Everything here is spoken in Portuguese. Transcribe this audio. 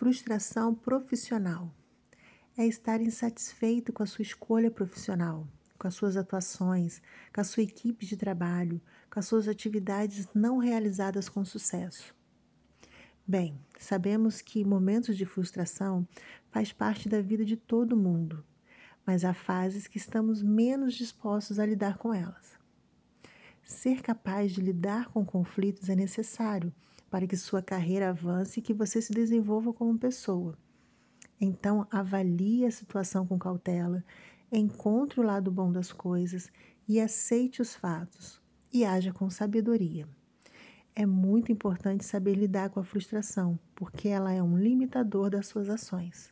Frustração profissional é estar insatisfeito com a sua escolha profissional, com as suas atuações, com a sua equipe de trabalho, com as suas atividades não realizadas com sucesso. Bem, sabemos que momentos de frustração faz parte da vida de todo mundo, mas há fases que estamos menos dispostos a lidar com elas. Ser capaz de lidar com conflitos é necessário para que sua carreira avance e que você se desenvolva como pessoa. Então, avalie a situação com cautela, encontre o lado bom das coisas e aceite os fatos e haja com sabedoria. É muito importante saber lidar com a frustração, porque ela é um limitador das suas ações.